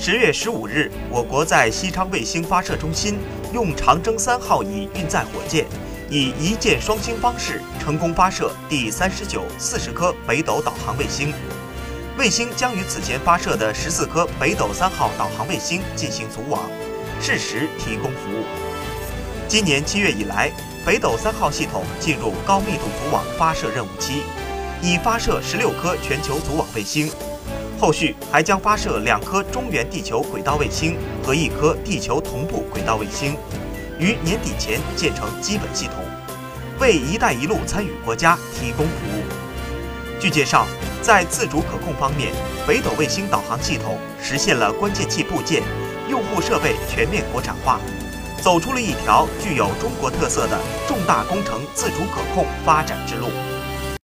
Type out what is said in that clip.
十月十五日，我国在西昌卫星发射中心用长征三号乙运载火箭，以一箭双星方式成功发射第三十九、四十颗北斗导航卫星。卫星将与此前发射的十四颗北斗三号导航卫星进行组网，适时提供服务。今年七月以来，北斗三号系统进入高密度组网发射任务期，已发射十六颗全球组网卫星。后续还将发射两颗中原地球轨道卫星和一颗地球同步轨道卫星，于年底前建成基本系统，为“一带一路”参与国家提供服务。据介绍，在自主可控方面，北斗卫星导航系统实现了关键器部件、用户设备全面国产化，走出了一条具有中国特色的重大工程自主可控发展之路。